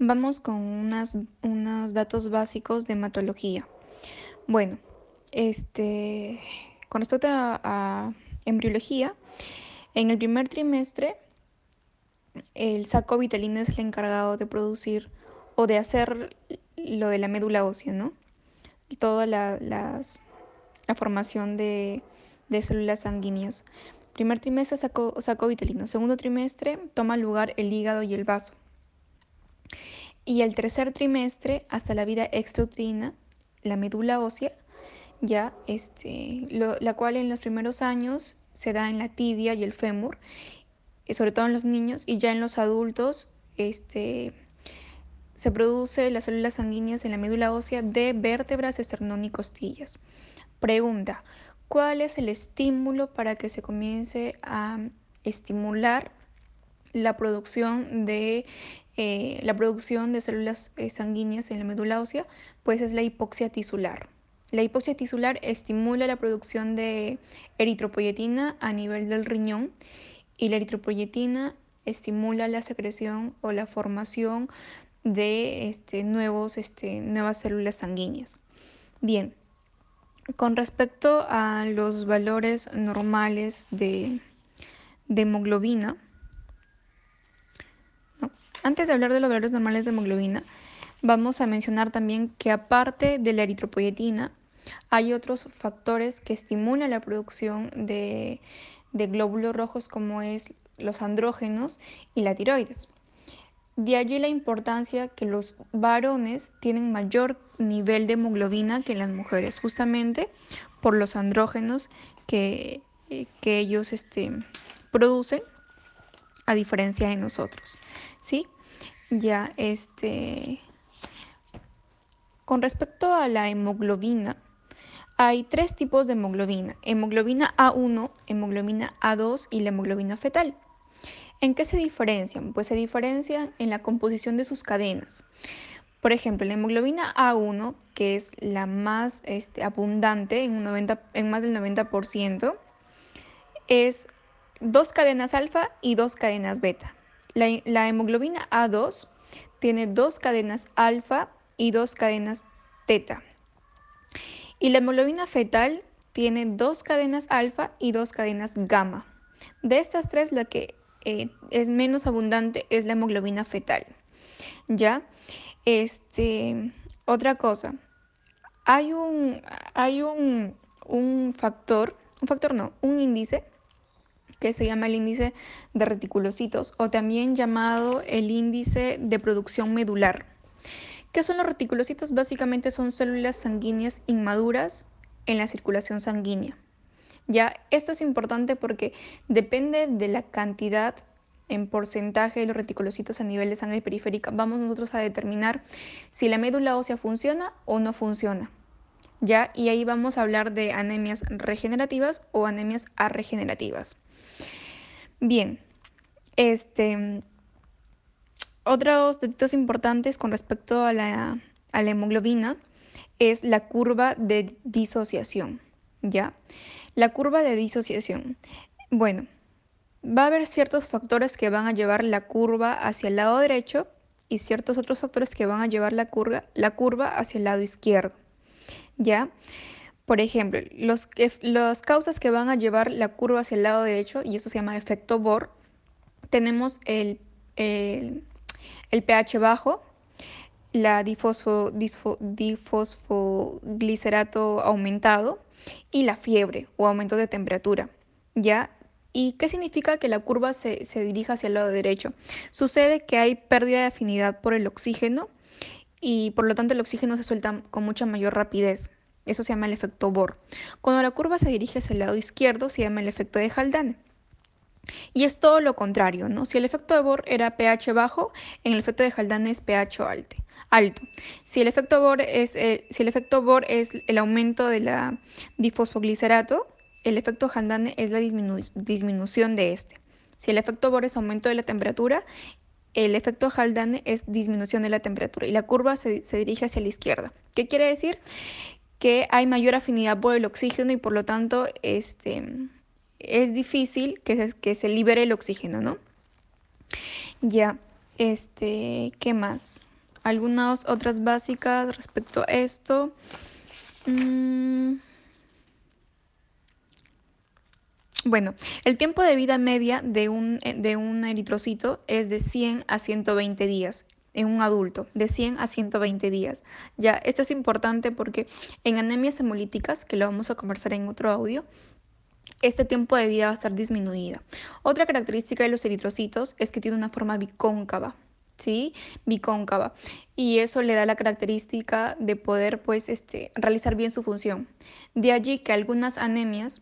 Vamos con unas, unos datos básicos de hematología. Bueno, este, con respecto a, embriología, en el primer trimestre el saco vitalino es el encargado de producir o de hacer lo de la médula ósea, ¿no? Toda la, la formación de, de, células sanguíneas. Primer trimestre saco, saco vitalino. Segundo trimestre toma lugar el hígado y el vaso y el tercer trimestre hasta la vida extrauterina, la médula ósea, ya este, la cual en los primeros años se da en la tibia y el fémur, y sobre todo en los niños, y ya en los adultos este, se produce las células sanguíneas en la médula ósea de vértebras, esternón y costillas. Pregunta, ¿cuál es el estímulo para que se comience a estimular la producción de eh, la producción de células eh, sanguíneas en la médula ósea, pues es la hipoxia tisular. La hipoxia tisular estimula la producción de eritropoyetina a nivel del riñón y la eritropoyetina estimula la secreción o la formación de este, nuevos, este, nuevas células sanguíneas. Bien, con respecto a los valores normales de, de hemoglobina, antes de hablar de los valores normales de hemoglobina, vamos a mencionar también que aparte de la eritropoyetina, hay otros factores que estimulan la producción de, glóbulos rojos como es los andrógenos y la tiroides. De allí la importancia que los varones tienen mayor nivel de hemoglobina que las mujeres, justamente por los andrógenos que, que ellos este, producen a diferencia de nosotros, ¿sí? Ya, este... Con respecto a la hemoglobina, hay tres tipos de hemoglobina. Hemoglobina A1, hemoglobina A2 y la hemoglobina fetal. ¿En qué se diferencian? Pues se diferencian en la composición de sus cadenas. Por ejemplo, la hemoglobina A1, que es la más este, abundante en, un 90, en más del 90%, es dos cadenas alfa y dos cadenas beta. La, hemoglobina A2 tiene dos cadenas alfa y dos cadenas teta. Y la hemoglobina fetal tiene dos cadenas alfa y dos cadenas gamma. De estas tres, la que eh, es menos abundante es la hemoglobina fetal. ¿Ya? Este, otra cosa, hay un, hay un, un factor, un factor no, un índice que se llama el índice de reticulocitos o también llamado el índice de producción medular. ¿Qué son los reticulocitos? Básicamente son células sanguíneas inmaduras en la circulación sanguínea. Ya, esto es importante porque depende de la cantidad en porcentaje de los reticulocitos a nivel de sangre periférica, vamos nosotros a determinar si la médula ósea funciona o no funciona. ¿Ya? Y ahí vamos a hablar de anemias regenerativas o anemias arregenerativas. Bien, este, otros datos importantes con respecto a la, hemoglobina es la curva de disociación, ¿ya? La curva de disociación. Bueno, va a haber ciertos factores que van a llevar la curva hacia el lado derecho y ciertos otros factores que van a llevar la curva, la curva hacia el lado izquierdo, ¿ya? Por ejemplo, los, las causas que van a llevar la curva hacia el lado derecho, y eso se llama efecto Bohr, tenemos el, el, pH bajo, la difosfo, difosfoglicerato aumentado y la fiebre o aumento de temperatura. ¿Ya? ¿Y qué significa que la curva se, se, dirija hacia el lado derecho? Sucede que hay pérdida de afinidad por el oxígeno y por lo tanto el oxígeno se suelta con mucha mayor rapidez. Eso se llama el efecto Bohr. Cuando la curva se dirige hacia el lado izquierdo, se llama el efecto de Haldane. Y es todo lo contrario, ¿no? Si el efecto de Bohr era pH bajo, en el efecto de Haldane es pH alto. Si, el efecto Bohr es el, si el efecto Bohr es el aumento de la difosfoglicerato, el efecto Haldane es la disminución de este. Si el efecto Bohr es aumento de la temperatura, el efecto Haldane es disminución de la temperatura y la curva se dirige hacia la izquierda. ¿Qué quiere decir? Que hay mayor afinidad por el oxígeno y por lo tanto este, es difícil que se, que se libere el oxígeno, ¿no? Ya, este, ¿qué más? algunas otras básicas respecto a esto. Mm. Bueno, el tiempo de vida media de un, de un eritrocito es de 100 a 120 días en un adulto, de 100 a 120 días. Ya, esto es importante porque en anemias hemolíticas, que lo vamos a conversar en otro audio, este tiempo de vida va a estar disminuida. Otra característica de los eritrocitos es que tiene una forma bicóncava, ¿sí? Bicóncava. Y eso le da la característica de poder, pues, este, realizar bien su función. De allí que algunas anemias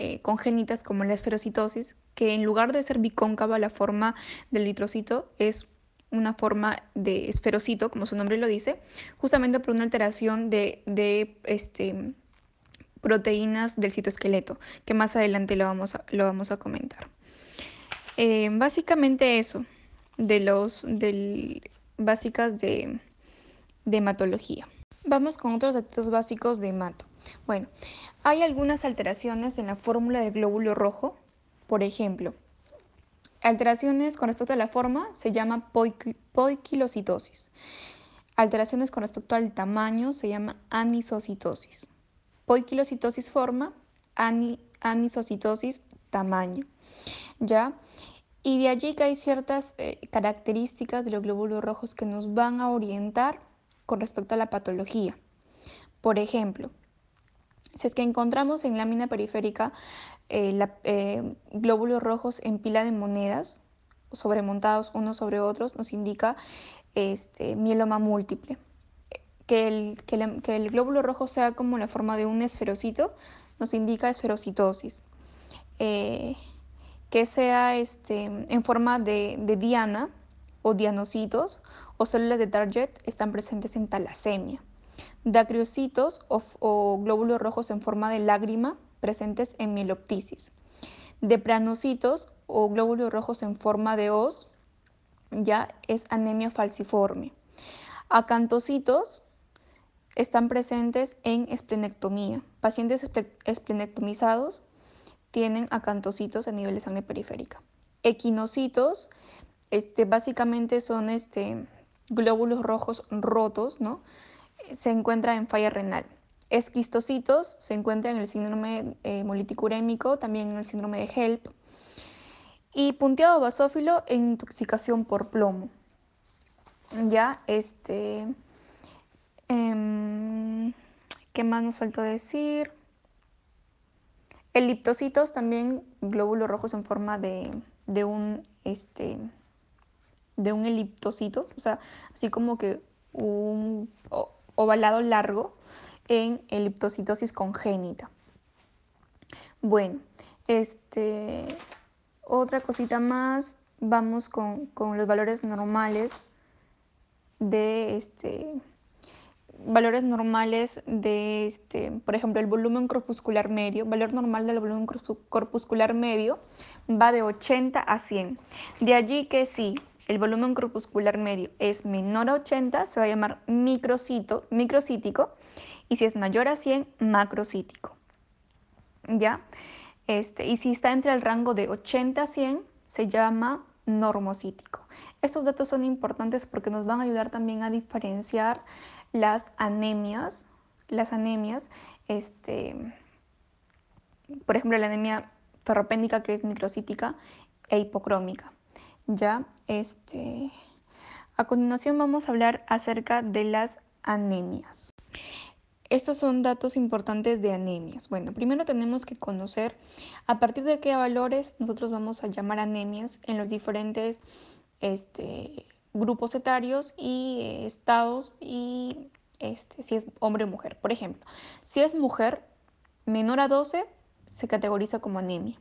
eh, congénitas, como la esferocitosis, que en lugar de ser bicóncava, la forma del eritrocito es una forma de esferocito, como su nombre lo dice, justamente por una alteración de, de este, proteínas del citoesqueleto, que más adelante lo vamos a, lo vamos a comentar. Eh, básicamente eso, de los del, básicas de, de hematología. Vamos con otros datos básicos de hemato. Bueno, hay algunas alteraciones en la fórmula del glóbulo rojo, por ejemplo, alteraciones con respecto a la forma se llama poiquilocitosis. Alteraciones con respecto al tamaño se llama anisocitosis. Poiquilocitosis forma, anisocitosis tamaño. ¿Ya? Y de allí que hay ciertas eh, características de los glóbulos rojos que nos van a orientar con respecto a la patología. Por ejemplo, si es que encontramos en lámina periférica eh, eh, glóbulos rojos en pila de monedas, sobremontados unos sobre otros, nos indica este, mieloma múltiple que el, glóbulo rojo sea como la forma de un esferocito nos indica esferocitosis. Eh, que sea este, en forma de, diana o dianocitos o células de target están presentes en talasemia. Dacriocitos o, glóbulos rojos en forma de lágrima presentes en mieloptisis. Depranocitos o glóbulos rojos en forma de os ya es anemia falciforme. Acantocitos están presentes en esplenectomía. Pacientes esplenectomizados tienen acantocitos a nivel de sangre periférica. Equinocitos, este, básicamente son este, glóbulos rojos rotos, ¿no? Se encuentra en falla renal. Esquistocitos se encuentran en el síndrome eh, hemolítico urémico, también en el síndrome de HELP. Y punteado basófilo en intoxicación por plomo. Ya, este, Em, ¿Qué más nos faltó decir? Eliptocitos también, glóbulos rojos en forma de, un este de un eliptocito, o sea, así como que un ovalado largo en eliptocitosis congénita. Bueno, este otra cosita más, vamos con, con los valores normales de este valores normales de, este, por ejemplo, el volumen corpuscular medio, valor normal del volumen corpuscular medio va de 80 a 100. De allí que si el volumen corpuscular medio es menor a 80, se va a llamar microcito, microcítico, y si es mayor a 100, macrocítico. ¿Ya? Este, y si está entre el rango de 80 a 100, se llama normocítico. Estos datos son importantes porque nos van a ayudar también a diferenciar las anemias, las anemias, este, por ejemplo, la anemia ferropénica que es microcítica e hipocrómica. Ya, este, a continuación vamos a hablar acerca de las anemias. Estos son datos importantes de anemias. Bueno, primero tenemos que conocer a partir de qué valores nosotros vamos a llamar anemias en los diferentes este, grupos etarios y eh, estados y este, si es hombre o mujer. Por ejemplo, si es mujer menor a 12 se categoriza como anemia.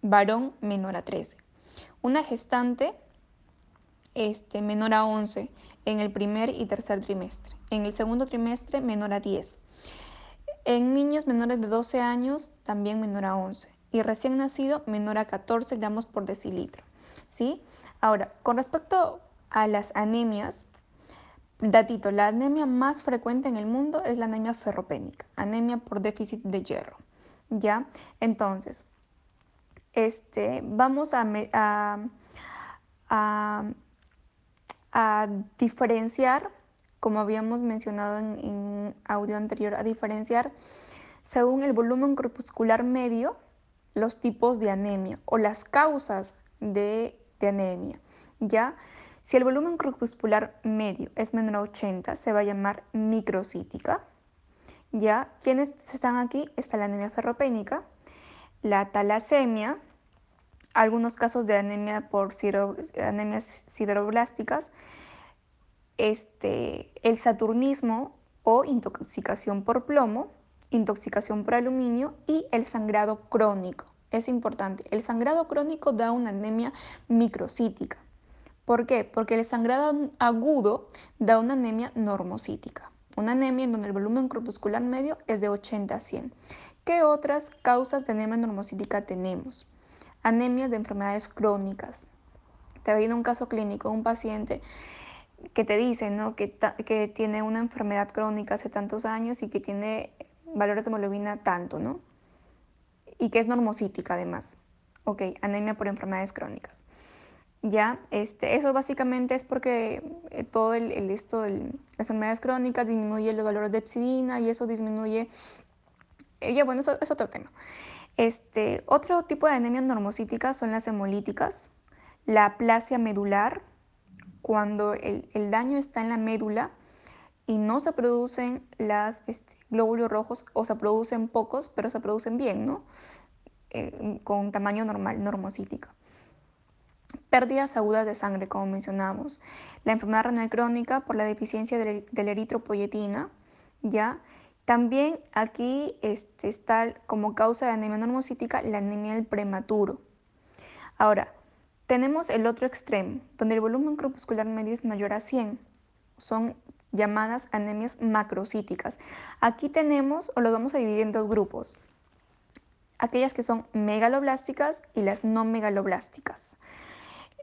Varón menor a 13. Una gestante este, menor a 11 en el primer y tercer trimestre. En el segundo trimestre menor a 10. En niños menores de 12 años también menor a 11. Y recién nacido menor a 14 gramos por decilitro. ¿sí? Ahora, con respecto a las anemias, datito, la anemia más frecuente en el mundo es la anemia ferropénica, anemia por déficit de hierro, ¿ya? Entonces, este, vamos a, diferenciar, como habíamos mencionado en, audio anterior, a diferenciar según el volumen corpuscular medio los tipos de anemia o las causas de, de anemia. ¿ya? Si el volumen corpuscular medio es menor a 80, se va a llamar microcítica. ¿Ya? ¿Quiénes están aquí? Está la anemia ferropénica, la talasemia, algunos casos de anemia por anemias sideroblásticas, este, el saturnismo o intoxicación por plomo, intoxicación por aluminio y el sangrado crónico. Es importante, el sangrado crónico da una anemia microcítica. ¿Por qué? Porque el sangrado agudo da una anemia normocítica, una anemia en donde el volumen corpuscular medio es de 80 a 100. ¿Qué otras causas de anemia normocítica tenemos? Anemia de enfermedades crónicas. Te habido un caso clínico, un paciente que te dice ¿no? que, que tiene una enfermedad crónica hace tantos años y que tiene valores de hemoglobina tanto, ¿no? Y que es normocítica además. Ok, anemia por enfermedades crónicas. Ya, este, eso básicamente es porque eh, todo el, esto, las enfermedades crónicas disminuye los valores de epsidina y eso disminuye, ya bueno, eso es otro tema. Este, otro tipo de anemia normocítica son las hemolíticas, la aplasia medular, cuando el, daño está en la médula y no se producen las este, glóbulos rojos o se producen pocos, pero se producen bien, ¿no? Eh, con tamaño normal, normocítica. Pérdidas agudas de sangre, como mencionamos. La enfermedad renal crónica por la deficiencia de, la eritropoyetina, ¿ya? También aquí este, está como causa de anemia normocítica la anemia del prematuro. Ahora, tenemos el otro extremo, donde el volumen corpuscular medio es mayor a 100. Son llamadas anemias macrocíticas. Aquí tenemos, o lo vamos a dividir en dos grupos, aquellas que son megaloblásticas y las no megaloblásticas.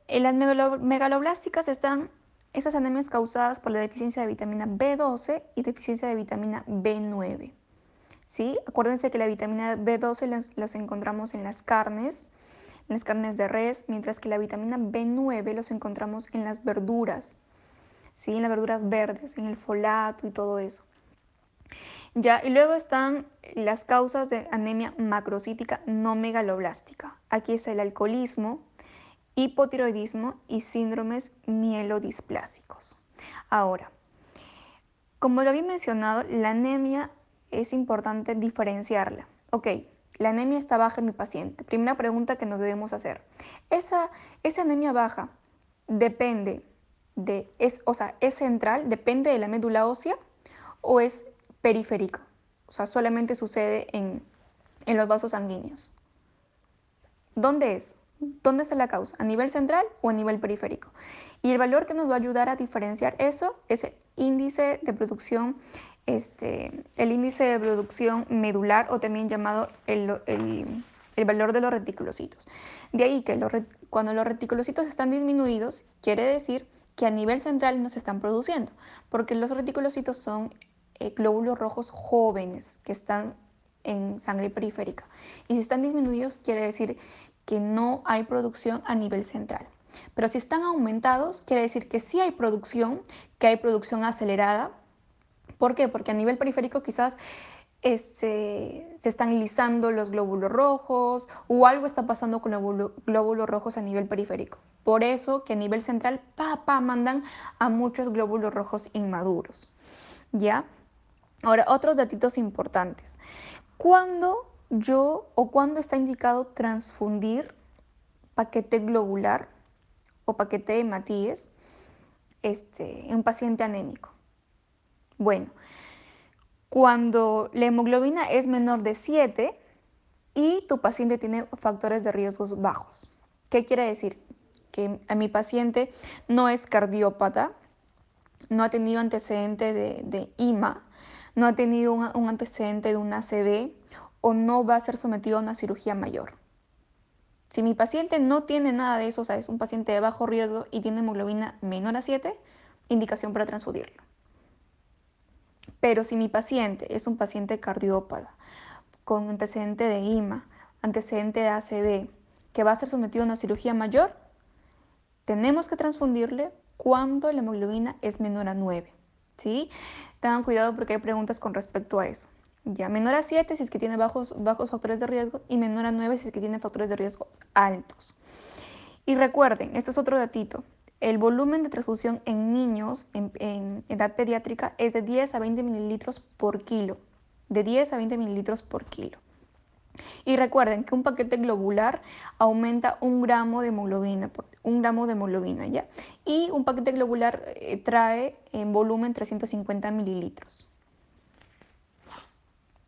En las megaloblásticas están esas anemias causadas por la deficiencia de vitamina B12 y deficiencia de vitamina B9. ¿Sí? Acuérdense que la vitamina B12 los, encontramos en las carnes, en las carnes de res, mientras que la vitamina B9 los encontramos en las verduras, ¿sí? en las verduras verdes, en el folato y todo eso. Ya, y luego están las causas de anemia macrocítica no megaloblástica. Aquí está el alcoholismo, hipotiroidismo y síndromes mielodisplásicos. Ahora, como lo había mencionado, la anemia es importante diferenciarla. Ok, la anemia está baja en mi paciente. Primera pregunta que nos debemos hacer. ¿Esa, esa anemia baja depende de, es, o sea, es central, depende de la médula ósea o es periférica? O sea, solamente sucede en, en los vasos sanguíneos. ¿Dónde es? ¿Dónde está la causa? ¿A nivel central o a nivel periférico? Y el valor que nos va a ayudar a diferenciar eso es el índice de producción, este, el índice de producción medular o también llamado el, valor de los reticulocitos. De ahí que cuando los reticulocitos están disminuidos, quiere decir que a nivel central no se están produciendo, porque los reticulocitos son eh, glóbulos rojos jóvenes que están en sangre periférica. Y si están disminuidos, quiere decir que no hay producción a nivel central. Pero si están aumentados, quiere decir que sí hay producción, que hay producción acelerada. ¿Por qué? Porque a nivel periférico quizás este, se están lisando los glóbulos rojos o algo está pasando con los glóbulos rojos a nivel periférico. Por eso que a nivel central, pa, mandan a muchos glóbulos rojos inmaduros. ¿Ya? Ahora, otros datitos importantes. Cuando yo o cuándo está indicado transfundir paquete globular o paquete de Matías este, en un paciente anémico. Bueno, cuando la hemoglobina es menor de 7 y tu paciente tiene factores de riesgos bajos. ¿Qué quiere decir? Que a mi paciente no es cardiópata, no ha tenido antecedente de, IMA, no ha tenido un, un antecedente de una ACV o no va a ser sometido a una cirugía mayor. Si mi paciente no tiene nada de eso, o sea, es un paciente de bajo riesgo y tiene hemoglobina menor a 7, indicación para transfundirlo. Pero si mi paciente es un paciente cardiópata, con antecedente de IMA, antecedente de ACV, que va a ser sometido a una cirugía mayor, tenemos que transfundirle cuando la hemoglobina es menor a 9. ¿sí? Tengan cuidado porque hay preguntas con respecto a eso. Ya, menor a 7 si es que tiene bajos, bajos factores de riesgo y menor a 9 si es que tiene factores de riesgo altos. Y recuerden, esto es otro datito, el volumen de transfusión en niños en, edad pediátrica es de 10 a 20 mililitros por kilo. De 10 a 20 mililitros por kilo. Y recuerden que un paquete globular aumenta un gramo de hemoglobina, un gramo de hemoglobina, ¿ya? Y un paquete globular eh, trae en volumen 350 mililitros.